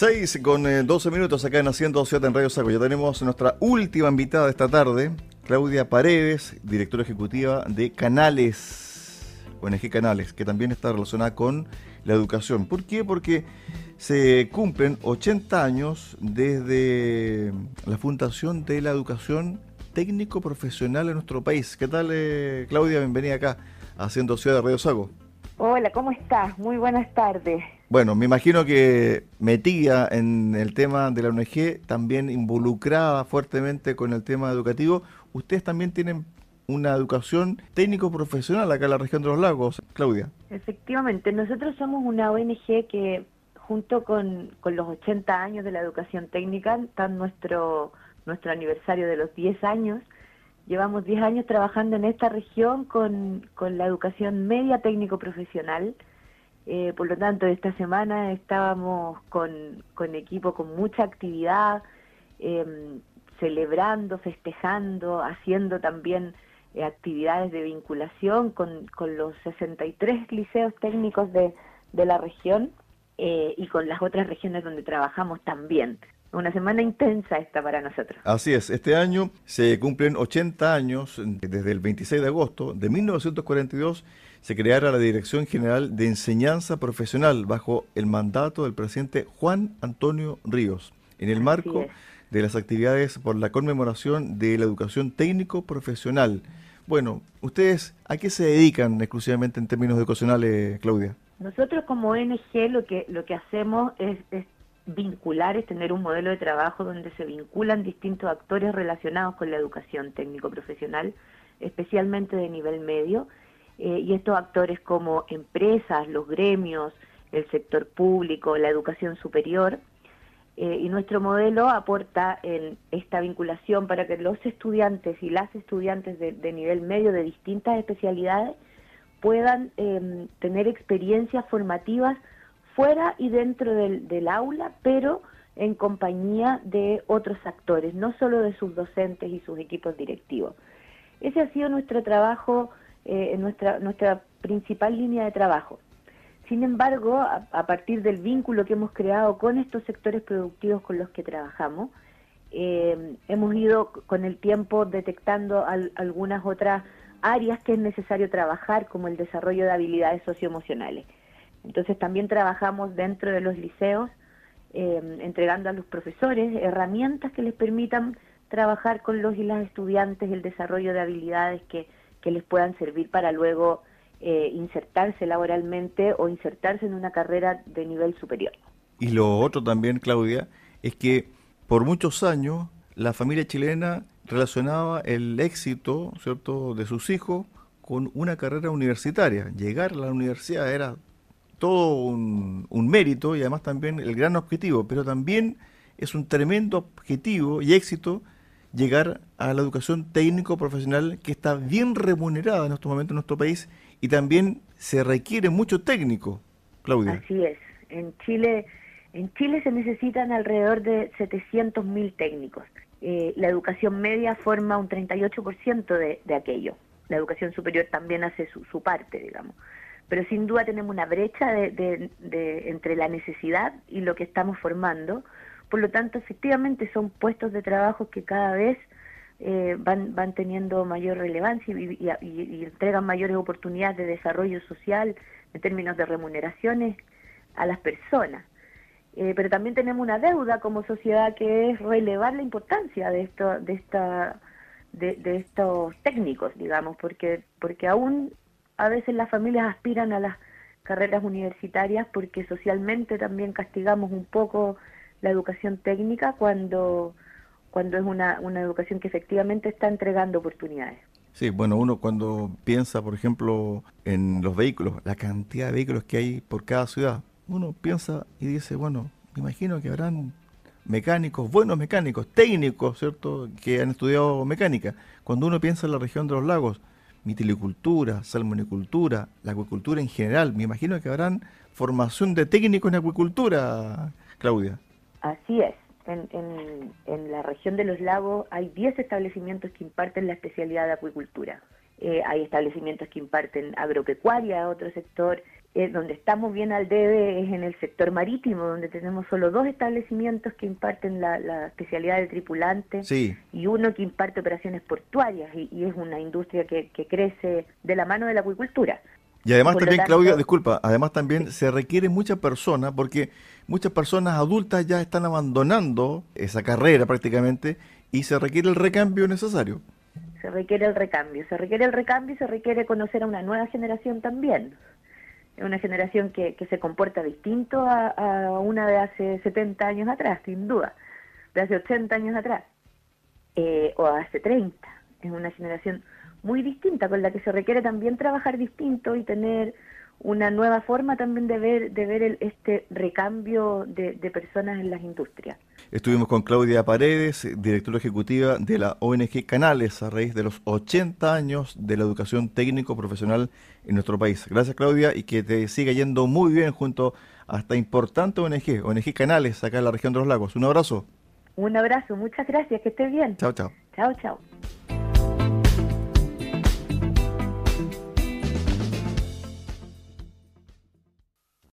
6 con 12 eh, minutos acá en Haciendo Ciudad en Radio Saco. Ya tenemos nuestra última invitada de esta tarde, Claudia Paredes, directora ejecutiva de Canales, ONG Canales, que también está relacionada con la educación. ¿Por qué? Porque se cumplen 80 años desde la fundación de la educación técnico profesional en nuestro país. ¿Qué tal, eh, Claudia? Bienvenida acá, Haciendo Ciudad de Radio Sago. Hola, ¿cómo estás? Muy buenas tardes. Bueno, me imagino que metida en el tema de la ONG, también involucrada fuertemente con el tema educativo, ustedes también tienen una educación técnico-profesional acá en la región de los lagos, Claudia. Efectivamente, nosotros somos una ONG que junto con, los 80 años de la educación técnica, está nuestro, nuestro aniversario de los 10 años, Llevamos 10 años trabajando en esta región con, la educación media técnico-profesional. Eh, por lo tanto, esta semana estábamos con, con equipo con mucha actividad, em, celebrando, festejando, haciendo también eh, actividades de vinculación con, con, los 63 liceos técnicos de, de la región eh, y con las otras regiones donde trabajamos también. Una semana intensa esta para nosotros. Así es, este año se cumplen 80 años, desde el 26 de agosto de 1942 se creara la Dirección General de Enseñanza Profesional bajo el mandato del presidente Juan Antonio Ríos, en el marco de las actividades por la conmemoración de la educación técnico profesional. Bueno, ¿ustedes a qué se dedican exclusivamente en términos educacionales, Claudia? Nosotros como ONG lo que, lo que hacemos es vincular es tener un modelo de trabajo donde se vinculan distintos actores relacionados con la educación técnico-profesional, especialmente de nivel medio, eh, y estos actores como empresas, los gremios, el sector público, la educación superior, eh, y nuestro modelo aporta en esta vinculación para que los estudiantes y las estudiantes de, nivel medio de distintas especialidades puedan em, tener experiencias formativas fuera y dentro del, aula, pero en compañía de otros actores, no solo de sus docentes y sus equipos directivos. Ese ha sido nuestro trabajo, eh, nuestra, nuestra principal línea de trabajo. Sin embargo, a, partir del vínculo que hemos creado con estos sectores productivos con los que trabajamos, eh, hemos ido con el tiempo detectando algunas otras áreas que es necesario trabajar, como el desarrollo de habilidades socioemocionales. Entonces también trabajamos dentro de los liceos, eh, entregando a los profesores herramientas que les permitan trabajar con los y las estudiantes el desarrollo de habilidades que, les puedan servir para luego eh, insertarse laboralmente o insertarse en una carrera de nivel superior. Y lo otro también, Claudia, es que por muchos años la familia chilena relacionaba el éxito ¿cierto? de sus hijos con una carrera universitaria. Llegar a la universidad era todo un, mérito y además también el gran objetivo, pero también es un tremendo objetivo y éxito llegar a la educación técnico-profesional que está bien remunerada en estos momentos en nuestro país y también se requiere mucho técnico, Claudia. Así es. En Chile, en Chile se necesitan alrededor de 700.000 técnicos. Eh, la educación media forma un 38% de, de aquello. La educación superior también hace su, su parte, digamos pero sin duda tenemos una brecha de, entre la necesidad y lo que estamos formando. Por lo tanto, efectivamente son puestos de trabajo que cada vez eh, van, van teniendo mayor relevancia y, entregan mayores oportunidades de desarrollo social en términos de remuneraciones a las personas. Eh, pero también tenemos una deuda como sociedad que es relevar la importancia de esto, de esta, de, de estos técnicos, digamos, porque porque aún a veces las familias aspiran a las carreras universitarias porque socialmente también castigamos un poco la educación técnica cuando, cuando es una, una educación que efectivamente está entregando oportunidades. Sí, bueno, uno cuando piensa, por ejemplo, en los vehículos, la cantidad de vehículos que hay por cada ciudad, uno piensa y dice, bueno, me imagino que habrán mecánicos, buenos mecánicos, técnicos, ¿cierto?, que han estudiado mecánica. Cuando uno piensa en la región de los lagos, mitilicultura, salmonicultura, la acuicultura en general. Me imagino que habrán formación de técnicos en acuicultura, Claudia. Así es. En, en, la región de los lagos hay 10 establecimientos que imparten la especialidad de acuicultura. Eh, hay establecimientos que imparten agropecuaria, otro sector, eh, donde estamos bien al debe es en el sector marítimo, donde tenemos solo dos establecimientos que imparten la, especialidad de tripulante y uno que imparte operaciones portuarias y, es una industria que, crece de la mano de la acuicultura. Y además también, Claudia, disculpa, además también se requiere mucha persona porque muchas personas adultas ya están abandonando esa carrera prácticamente y se requiere el recambio necesario. Se requiere el recambio, se requiere el recambio y se requiere conocer a una nueva generación también es una generación que, que se comporta distinto a, una de hace 70 años atrás, sin duda, de hace 80 años atrás, eh, o hace 30. Es una generación muy distinta, con la que se requiere también trabajar distinto y tener una nueva forma también de ver, de ver el, este recambio de, personas en las industrias. Estuvimos con Claudia Paredes, directora ejecutiva de la ONG Canales, a raíz de los 80 años de la educación técnico-profesional en nuestro país. Gracias Claudia y que te siga yendo muy bien junto a esta importante ONG, ONG Canales, acá en la región de los lagos. Un abrazo. Un abrazo, muchas gracias, que estés bien. Chao, chao. Chao, chao.